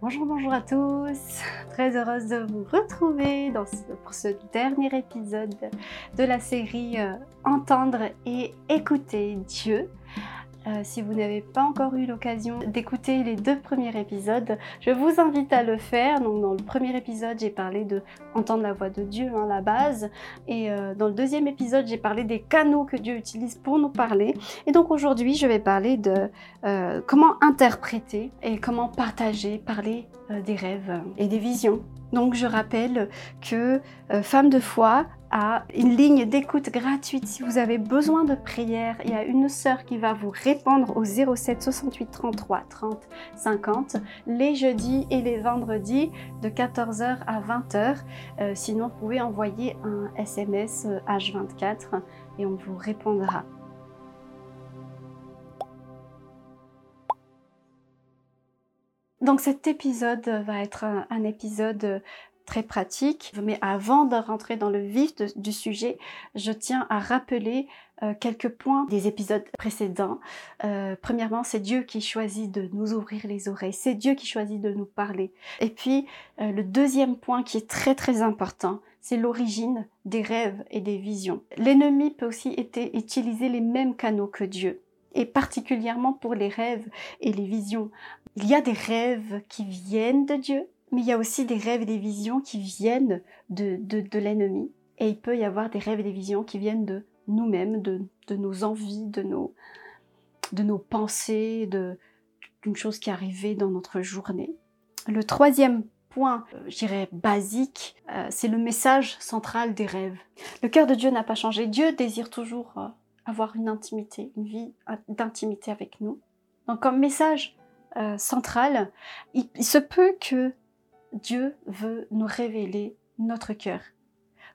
Bonjour, bonjour à tous. Très heureuse de vous retrouver pour ce dernier épisode de la série euh, Entendre et écouter Dieu. Euh, si vous n'avez pas encore eu l'occasion d'écouter les deux premiers épisodes, je vous invite à le faire. Dans le premier épisode, j'ai parlé de entendre la voix de Dieu, hein, la base. Et euh, dans le deuxième épisode, j'ai parlé des canaux que Dieu utilise pour nous parler. Et donc aujourd'hui, je vais parler de euh, comment interpréter et comment partager, parler des rêves et des visions. Donc je rappelle que Femme de foi à une ligne d'écoute gratuite si vous avez besoin de prière. Il y a une sœur qui va vous répondre au 07 68 33 30 50 les jeudis et les vendredis de 14h à 20h. Euh, sinon, vous pouvez envoyer un SMS H24 et on vous répondra. Donc cet épisode va être un épisode très pratique. Mais avant de rentrer dans le vif du sujet, je tiens à rappeler euh, quelques points des épisodes précédents. Euh, premièrement, c'est Dieu qui choisit de nous ouvrir les oreilles. C'est Dieu qui choisit de nous parler. Et puis, euh, le deuxième point qui est très très important, c'est l'origine des rêves et des visions. L'ennemi peut aussi utiliser les mêmes canaux que Dieu et particulièrement pour les rêves et les visions. Il y a des rêves qui viennent de Dieu mais il y a aussi des rêves et des visions qui viennent de, de, l'ennemi. Et il peut y avoir des rêves et des visions qui viennent de nous-mêmes, de, de, nos envies, de nos, de nos pensées, d'une chose qui est arrivée dans notre journée. Le troisième point, euh, je dirais basique, euh, c'est le message central des rêves. Le cœur de Dieu n'a pas changé. Dieu désire toujours euh, avoir une intimité, une vie d'intimité avec nous. Donc comme message central, il, se peut que Dieu veut nous révéler notre cœur,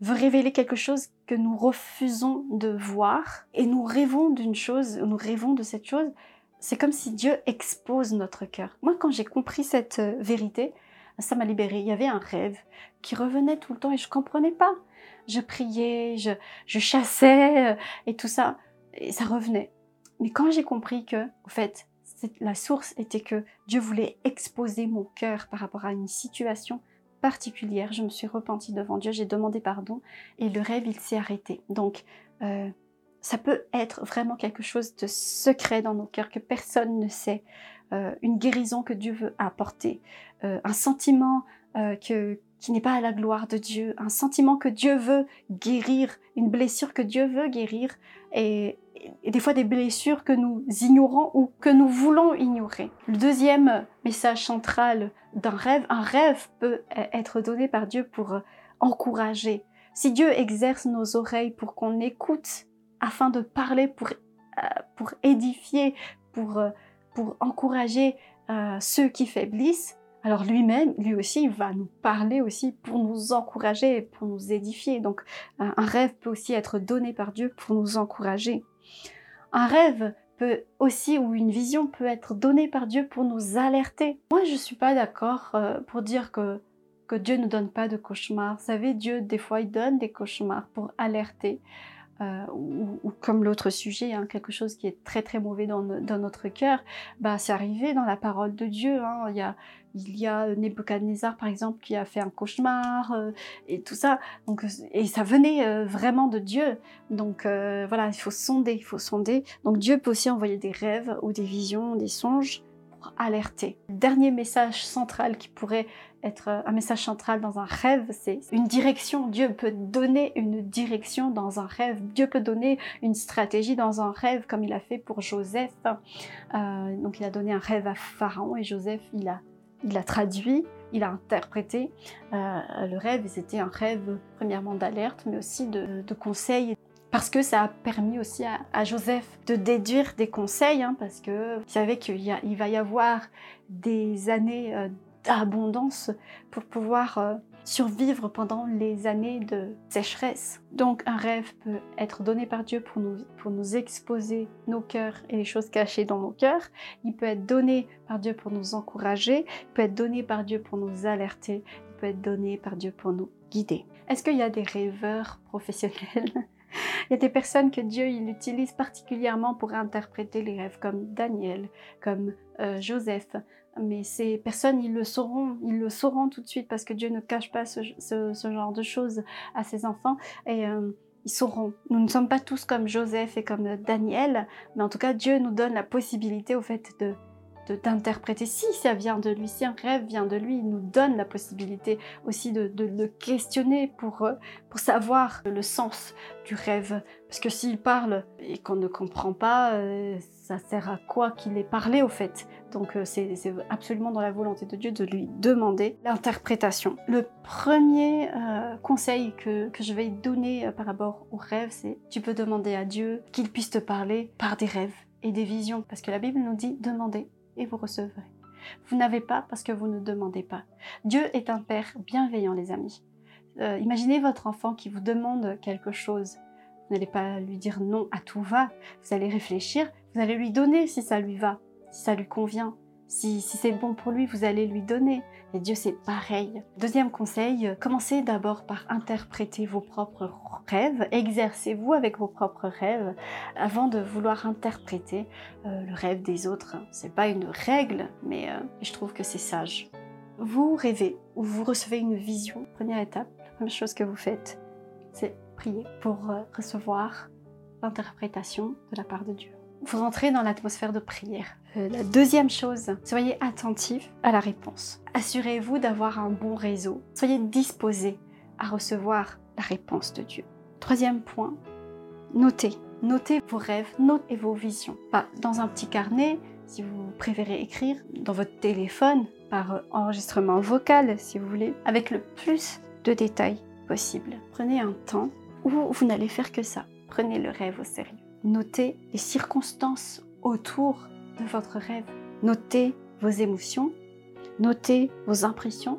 veut révéler quelque chose que nous refusons de voir et nous rêvons d'une chose, nous rêvons de cette chose. C'est comme si Dieu expose notre cœur. Moi, quand j'ai compris cette euh, vérité, ça m'a libérée. Il y avait un rêve qui revenait tout le temps et je comprenais pas. Je priais, je, je chassais euh, et tout ça, et ça revenait. Mais quand j'ai compris que, en fait, la source était que Dieu voulait exposer mon cœur par rapport à une situation particulière. Je me suis repentie devant Dieu, j'ai demandé pardon et le rêve, il s'est arrêté. Donc, euh, ça peut être vraiment quelque chose de secret dans nos cœurs que personne ne sait. Euh, une guérison que Dieu veut apporter, euh, un sentiment qui n'est pas à la gloire de Dieu, un sentiment que Dieu veut guérir, une blessure que Dieu veut guérir, et, et des fois des blessures que nous ignorons ou que nous voulons ignorer. Le deuxième message central d'un rêve, un rêve peut être donné par Dieu pour encourager. Si Dieu exerce nos oreilles pour qu'on écoute afin de parler, pour, euh, pour édifier, pour, pour encourager euh, ceux qui faiblissent, alors lui-même, lui aussi, il va nous parler aussi pour nous encourager, pour nous édifier. Donc un rêve peut aussi être donné par Dieu pour nous encourager. Un rêve peut aussi, ou une vision peut être donnée par Dieu pour nous alerter. Moi, je ne suis pas d'accord euh, pour dire que, que Dieu ne donne pas de cauchemars. Vous savez, Dieu, des fois, il donne des cauchemars pour alerter. Euh, ou, comme l'autre sujet, hein, quelque chose qui est très très mauvais dans, notre cœur, bah, c'est arrivé dans la parole de Dieu. Hein. Il, y a, il y a Nebuchadnezzar par exemple qui a fait un cauchemar euh, et tout ça. Donc, et ça venait euh, vraiment de Dieu. Donc voilà, il faut sonder, il faut sonder. Donc Dieu peut aussi envoyer des rêves ou des visions, des songes alerter. dernier message central qui pourrait être euh, un message central dans un rêve, c'est une direction. Dieu peut donner une direction dans un rêve. Dieu peut donner une stratégie dans un rêve, comme il a fait pour Joseph. Euh, donc il a donné un rêve à Pharaon et Joseph, il a, il a traduit, il a interprété euh, le rêve. Et c'était un rêve premièrement d'alerte, mais aussi de, de conseil parce que ça a permis aussi à, Joseph de déduire des conseils, hein, parce qu'il savait qu'il va y avoir des années d'abondance pour pouvoir euh, survivre pendant les années de sécheresse. Donc un rêve peut être donné par Dieu pour nous, pour nous exposer nos cœurs et les choses cachées dans nos cœurs. Il peut être donné par Dieu pour nous encourager, il peut être donné par Dieu pour nous alerter, il peut être donné par Dieu pour nous guider. Est-ce qu'il y a des rêveurs professionnels? Il y a des personnes que Dieu il utilise particulièrement pour interpréter les rêves, comme Daniel, comme euh, Joseph. Mais ces personnes, ils le sauront, ils le sauront tout de suite parce que Dieu ne cache pas ce, genre de choses à ses enfants. Et euh, ils sauront. Nous ne sommes pas tous comme Joseph et comme Daniel, mais en tout cas, Dieu nous donne la possibilité au fait de d'interpréter si ça vient de lui, si un rêve vient de lui, il nous donne la possibilité aussi de, le questionner pour, euh, pour savoir le sens du rêve. Parce que s'il parle et qu'on ne comprend pas, euh, ça sert à quoi qu'il ait parlé au fait Donc euh, c'est absolument dans la volonté de Dieu de lui demander l'interprétation. Le premier conseil que, que, je vais donner par rapport au rêve, c'est tu peux demander à Dieu qu'il puisse te parler par des rêves et des visions. Parce que la Bible nous dit demandez et vous recevrez. Vous n'avez pas parce que vous ne demandez pas. Dieu est un Père bienveillant, les amis. Euh, imaginez votre enfant qui vous demande quelque chose. Vous n'allez pas lui dire non à tout va. Vous allez réfléchir. Vous allez lui donner si ça lui va, si ça lui convient. Si, c'est bon pour lui, vous allez lui donner. Et Dieu, c'est pareil. Deuxième conseil, commencez d'abord par interpréter vos propres rêves. Exercez-vous avec vos propres rêves avant de vouloir interpréter euh, le rêve des autres. C'est pas une règle, mais euh, je trouve que c'est sage. Vous rêvez ou vous recevez une vision. Première étape, la première chose que vous faites, c'est prier pour euh, recevoir l'interprétation de la part de Dieu vous entrez dans l'atmosphère de prière. Euh, la deuxième chose, soyez attentif à la réponse. Assurez-vous d'avoir un bon réseau. Soyez disposé à recevoir la réponse de Dieu. Troisième point, notez. Notez vos rêves, notez vos visions. Pas dans un petit carnet, si vous préférez écrire, dans votre téléphone, par enregistrement vocal, si vous voulez, avec le plus de détails possible. Prenez un temps où vous n'allez faire que ça. Prenez le rêve au sérieux. Notez les circonstances autour de votre rêve. Notez vos émotions, notez vos impressions,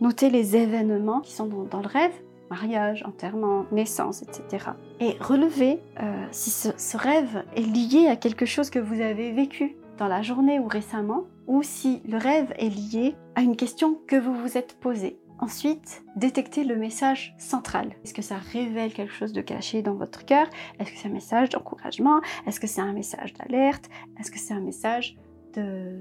notez les événements qui sont dans, le rêve, mariage, enterrement, naissance, etc. Et relevez euh, si ce rêve est lié à quelque chose que vous avez vécu dans la journée ou récemment, ou si le rêve est lié à une question que vous vous êtes posée. Ensuite, détectez le message central. Est-ce que ça révèle quelque chose de caché dans votre cœur? Est-ce que c'est un message d'encouragement? Est-ce que c'est un message d'alerte? Est-ce que c'est un message de,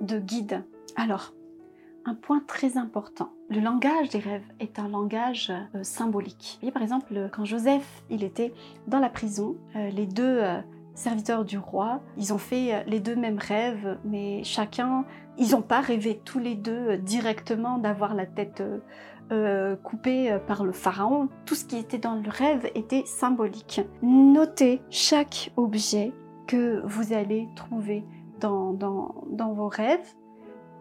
de, guide? Alors, un point très important. Le langage des rêves est un langage euh, symbolique. Vous voyez, par exemple, quand Joseph il était dans la prison, euh, les deux euh, serviteurs du roi. Ils ont fait euh, les deux mêmes rêves, mais chacun, ils n'ont pas rêvé tous les deux euh, directement d'avoir la tête euh, coupée par le pharaon. Tout ce qui était dans le rêve était symbolique. Notez chaque objet que vous allez trouver dans, vos rêves,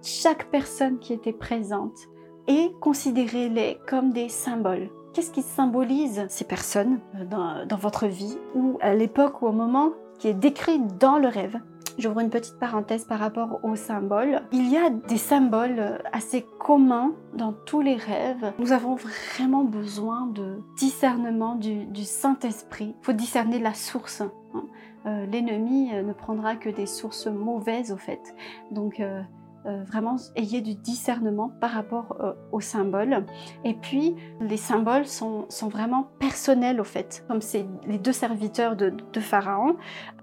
chaque personne qui était présente, et considérez-les comme des symboles. Qu'est-ce qui symbolise ces personnes dans, votre vie ou à l'époque ou au moment? Qui est décrit dans le rêve. J'ouvre une petite parenthèse par rapport aux symboles. Il y a des symboles assez communs dans tous les rêves. Nous avons vraiment besoin de discernement du, Saint-Esprit. Il faut discerner la source. Hein. Euh, l'ennemi ne prendra que des sources mauvaises au fait. Donc euh, euh, vraiment ayez du discernement par rapport euh, aux symboles. Et puis, les symboles sont, sont, vraiment personnels au fait, comme c'est les deux serviteurs de, de, Pharaon.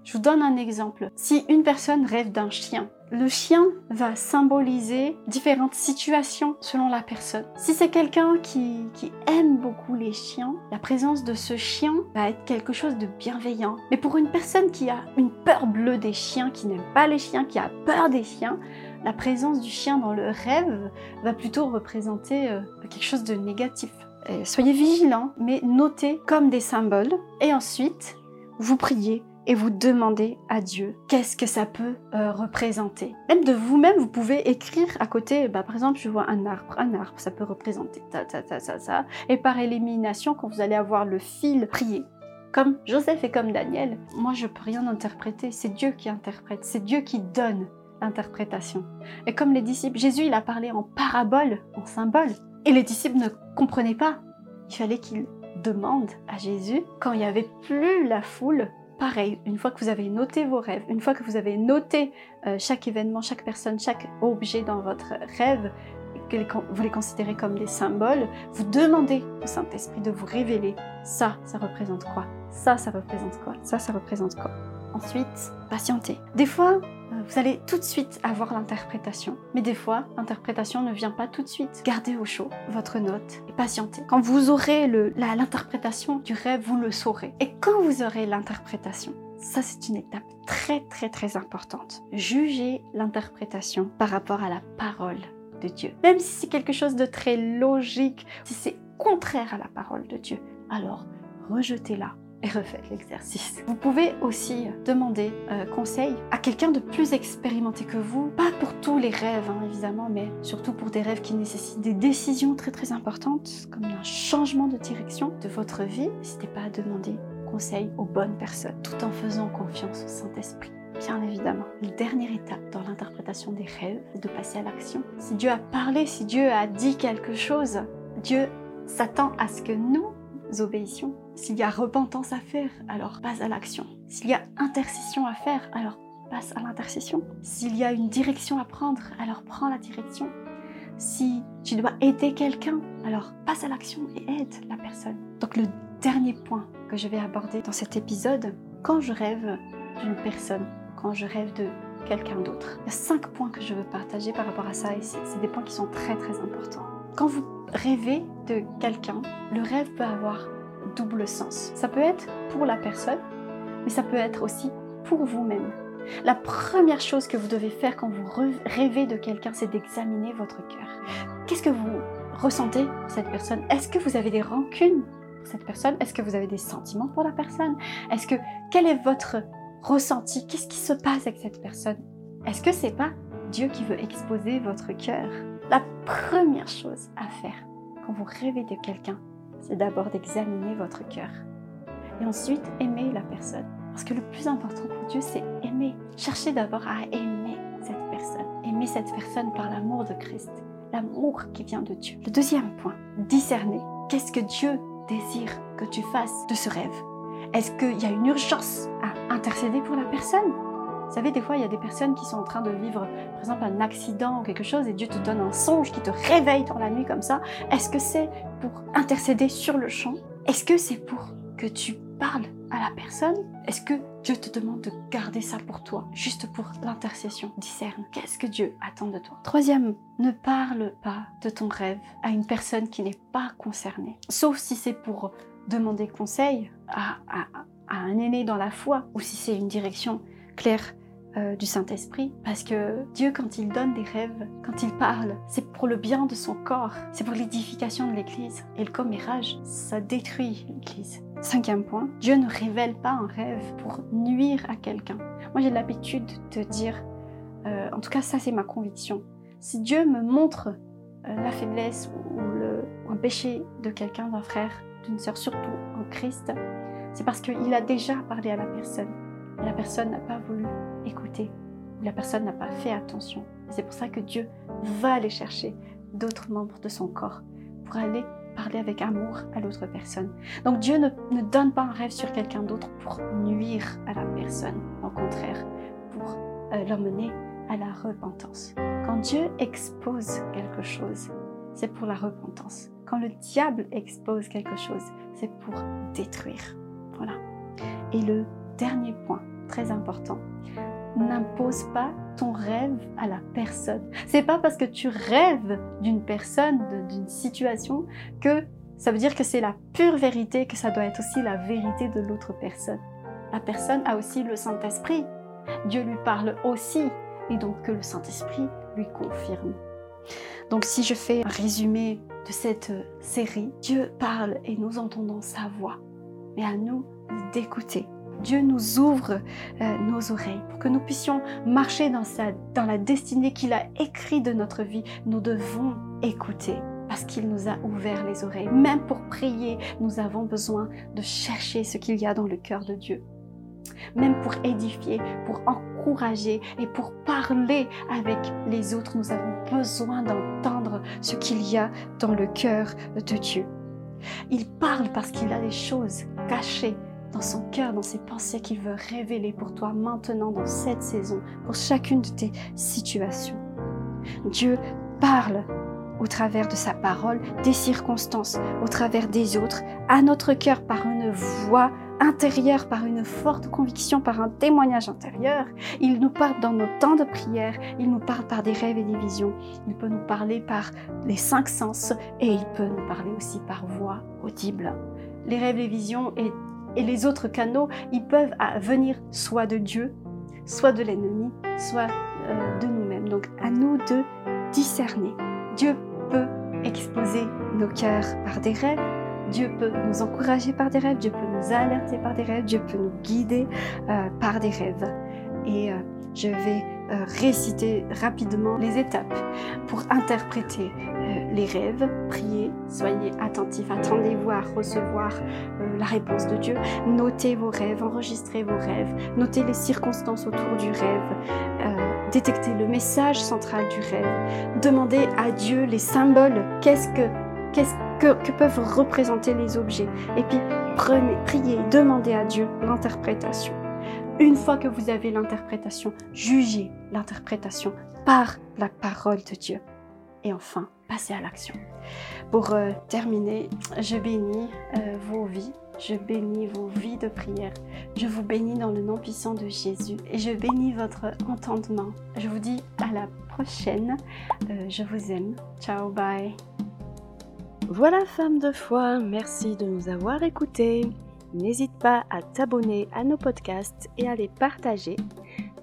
Je vous donne un exemple. Si une personne rêve d'un chien, le chien va symboliser différentes situations selon la personne. Si c'est quelqu'un qui, qui, aime beaucoup les chiens, la présence de ce chien va être quelque chose de bienveillant. Mais pour une personne qui a une peur bleue des chiens, qui n'aime pas les chiens, qui a peur des chiens, la présence du chien dans le rêve va plutôt représenter euh, quelque chose de négatif. soyez vigilants, mais notez comme des symboles. Et ensuite, vous priez et vous demandez à Dieu qu'est-ce que ça peut euh, représenter. Même de vous-même, vous pouvez écrire à côté, bah, par exemple, je vois un arbre, un arbre, ça peut représenter ça, ça, ça, ça, ça. Et par élimination, quand vous allez avoir le fil, prier. Comme Joseph et comme Daniel, moi je peux rien interpréter, c'est Dieu qui interprète, c'est Dieu qui donne interprétation. Et comme les disciples, Jésus, il a parlé en parabole, en symbole. Et les disciples ne comprenaient pas. Il fallait qu'ils demandent à Jésus, quand il n'y avait plus la foule, pareil, une fois que vous avez noté vos rêves, une fois que vous avez noté euh, chaque événement, chaque personne, chaque objet dans votre rêve, que vous les considérez comme des symboles, vous demandez au Saint-Esprit de vous révéler ça, ça représente quoi? Ça, ça représente quoi? Ça, ça représente quoi? Ensuite, patientez. Des fois, vous allez tout de suite avoir l'interprétation. Mais des fois, l'interprétation ne vient pas tout de suite. Gardez au chaud votre note et patientez. Quand vous aurez l'interprétation du rêve, vous le saurez. Et quand vous aurez l'interprétation, ça c'est une étape très très très importante. Jugez l'interprétation par rapport à la parole de Dieu. Même si c'est quelque chose de très logique, si c'est contraire à la parole de Dieu, alors rejetez-la et refaites l'exercice. Vous pouvez aussi demander euh, conseil à quelqu'un de plus expérimenté que vous, pas pour tous les rêves hein, évidemment, mais surtout pour des rêves qui nécessitent des décisions très très importantes, comme un changement de direction de votre vie. N'hésitez pas à demander conseil aux bonnes personnes, tout en faisant confiance au Saint-Esprit. Bien évidemment, la dernière étape dans l'interprétation des rêves, c'est de passer à l'action. Si Dieu a parlé, si Dieu a dit quelque chose, Dieu s'attend à ce que nous obéissions. S'il y a repentance à faire, alors passe à l'action. S'il y a intercession à faire, alors passe à l'intercession. S'il y a une direction à prendre, alors prends la direction. Si tu dois aider quelqu'un, alors passe à l'action et aide la personne. Donc le dernier point que je vais aborder dans cet épisode, quand je rêve d'une personne, quand je rêve de quelqu'un d'autre, il y a cinq points que je veux partager par rapport à ça et c'est des points qui sont très très importants. Quand vous rêvez de quelqu'un, le rêve peut avoir double sens. Ça peut être pour la personne, mais ça peut être aussi pour vous-même. La première chose que vous devez faire quand vous rêvez de quelqu'un, c'est d'examiner votre cœur. Qu'est-ce que vous ressentez pour cette personne? Est-ce que vous avez des rancunes pour cette personne? Est-ce que vous avez des sentiments pour la personne? Est-ce que quel est votre ressenti? Qu'est-ce qui se passe avec cette personne? Est-ce que c'est pas Dieu qui veut exposer votre cœur? La première chose à faire quand vous rêvez de quelqu'un, c'est d'abord d'examiner votre cœur. Et ensuite, aimer la personne. Parce que le plus important pour Dieu, c'est aimer. Cherchez d'abord à aimer cette personne. Aimer cette personne par l'amour de Christ. L'amour qui vient de Dieu. Le deuxième point, discerner. Qu'est-ce que Dieu désire que tu fasses de ce rêve Est-ce qu'il y a une urgence à intercéder pour la personne? Vous savez, des fois, il y a des personnes qui sont en train de vivre, par exemple, un accident ou quelque chose, et Dieu te donne un songe qui te réveille dans la nuit comme ça. Est-ce que c'est pour intercéder sur le champ? Est-ce que c'est pour que tu parles à la personne? Est-ce que Dieu te demande de garder ça pour toi, juste pour l'intercession? Discerne. Qu'est-ce que Dieu attend de toi? Troisième, ne parle pas de ton rêve à une personne qui n'est pas concernée. Sauf si c'est pour demander conseil à, à un aîné dans la foi, ou si c'est une direction clair euh, du Saint-Esprit. Parce que Dieu, quand il donne des rêves, quand il parle, c'est pour le bien de son corps, c'est pour l'édification de l'Église. Et le commérage, ça détruit l'Église. Cinquième point, Dieu ne révèle pas un rêve pour nuire à quelqu'un. Moi, j'ai l'habitude de dire, euh, en tout cas, ça c'est ma conviction. Si Dieu me montre euh, la faiblesse ou, le, ou un péché de quelqu'un, d'un frère, d'une sœur, surtout en Christ, c'est parce qu'il a déjà parlé à la personne la personne n'a pas voulu écouter, ou la personne n'a pas fait attention. C'est pour ça que Dieu va aller chercher d'autres membres de son corps pour aller parler avec amour à l'autre personne. Donc Dieu ne, donne pas un rêve sur quelqu'un d'autre pour nuire à la personne, au contraire, pour euh, l'emmener à la repentance. Quand Dieu expose quelque chose, c'est pour la repentance. Quand le diable expose quelque chose, c'est pour détruire. Voilà. Et le dernier point, très important. N'impose pas ton rêve à la personne. C'est pas parce que tu rêves d'une personne, d'une situation, que ça veut dire que c'est la pure vérité, que ça doit être aussi la vérité de l'autre personne. La personne a aussi le Saint-Esprit. Dieu lui parle aussi, et donc que le Saint-Esprit lui confirme. Donc si je fais un résumé de cette série, Dieu parle et nous entendons sa voix, mais à nous d'écouter Dieu nous ouvre euh, nos oreilles pour que nous puissions marcher dans, dans la destinée qu'il a écrite de notre vie. Nous devons écouter parce qu'il nous a ouvert les oreilles. Même pour prier, nous avons besoin de chercher ce qu'il y a dans le cœur de Dieu. Même pour édifier, pour encourager et pour parler avec les autres, nous avons besoin d'entendre ce qu'il y a dans le cœur de Dieu. Il parle parce qu'il a des choses cachées dans son cœur, dans ses pensées qu'il veut révéler pour toi maintenant dans cette saison, pour chacune de tes situations. Dieu parle au travers de sa parole, des circonstances, au travers des autres, à notre cœur par une voix intérieur, par une forte conviction, par un témoignage intérieur. Il nous parle dans nos temps de prière, il nous parle par des rêves et des visions, il peut nous parler par les cinq sens et il peut nous parler aussi par voix audible. Les rêves, les visions et, les autres canaux, ils peuvent venir soit de Dieu, soit de l'ennemi, soit euh, de nous-mêmes. Donc à nous de discerner. Dieu peut exposer nos cœurs par des rêves, Dieu peut nous encourager par des rêves, Dieu peut nous alerter par des rêves, Dieu peut nous guider euh, par des rêves. Et euh, je vais euh, réciter rapidement les étapes pour interpréter les rêves. Priez, soyez attentifs, attendez-vous à recevoir la réponse de Dieu. Notez vos rêves, enregistrez vos rêves, notez les circonstances autour du rêve, détectez le message central du rêve, demandez à Dieu les symboles. Qu'est-ce que qu'est-ce que, peuvent représenter les objets? Et puis, prenez, priez, demandez à Dieu l'interprétation. Une fois que vous avez l'interprétation, jugez l'interprétation par la parole de Dieu. Et enfin, passez à l'action. Pour euh, terminer, je bénis euh, vos vies, je bénis vos vies de prière. Je vous bénis dans le nom puissant de Jésus et je bénis votre entendement. Je vous dis à la prochaine. Euh, je vous aime. Ciao, bye. Voilà femme de foi, merci de nous avoir écoutés. N'hésite pas à t'abonner à nos podcasts et à les partager.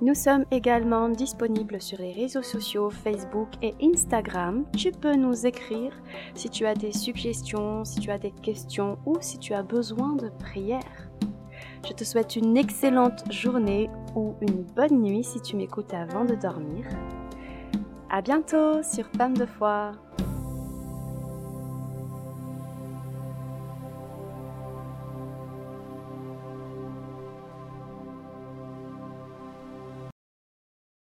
Nous sommes également disponibles sur les réseaux sociaux Facebook et Instagram. Tu peux nous écrire si tu as des suggestions, si tu as des questions ou si tu as besoin de prière. Je te souhaite une excellente journée ou une bonne nuit si tu m'écoutes avant de dormir. À bientôt sur Femme de foi.